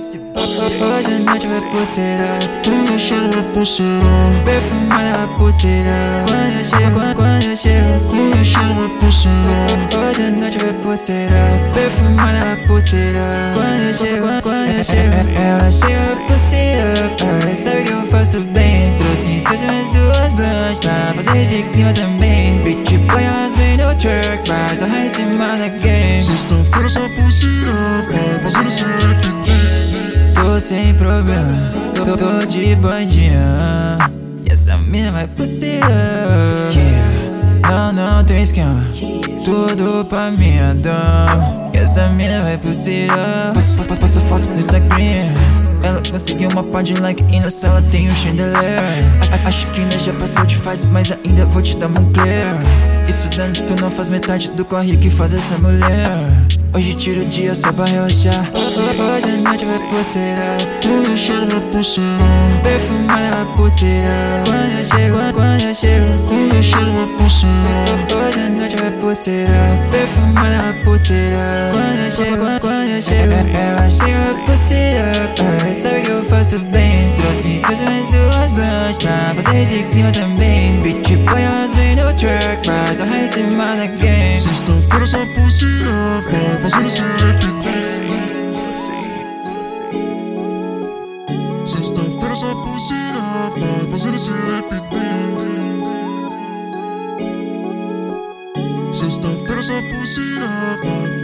Hoje à noite vai pulseira. Quando eu chego pulseira. Perfumada vai pulseira. Quando eu chego, quando, eu chego. Quando eu chego pulseira. Hoje à noite vai pulseira. Perfumada vai pulseira. Quando eu chego, quando, eu chego. Ela chega pulseira. Ela sabe que eu faço bem. Trouxe incenso mais duas bandas Pra fazer de clima também. Beat boy elas vêm no track Faz a raiz em cima da game. Sexta-feira essa pulseira Vai fazer esse leque Sem problema, tô, tô de bandinha. E essa mina vai pulseira Não, não tem esquema. Tudo pra minha dama E essa mina vai pulseira Passa, passa, foto no Instagram? Ela conseguiu uma pá de like e na sala tem um chandelier. Acho que nós já passou de fase, mas ainda vou te dar Moncler Estudando, tu não faz metade do corre que faz essa mulher. Hoje tiro o dia só pra relaxar Noite vai pulseira Quando eu chego vai pulseira Perfumada vai pulseira Quando eu chego, quando eu chego Quando eu chego vai pulseira Hoje à noite vai pulseira Perfumada vai pulseira Quando eu chego, quando eu chego Ela chega pulseira Ela sabe que eu faço bem Trouxe mais duas bandas Pra fazer de clima também Beat boy elas vêm no track. Faz a raiz em cima da game? Sexta-feira essa pulseira Vai fazer esse leque Sexta-feira essa pulseira Vai fazer esse leque Sexta-feira essa pulseira Vai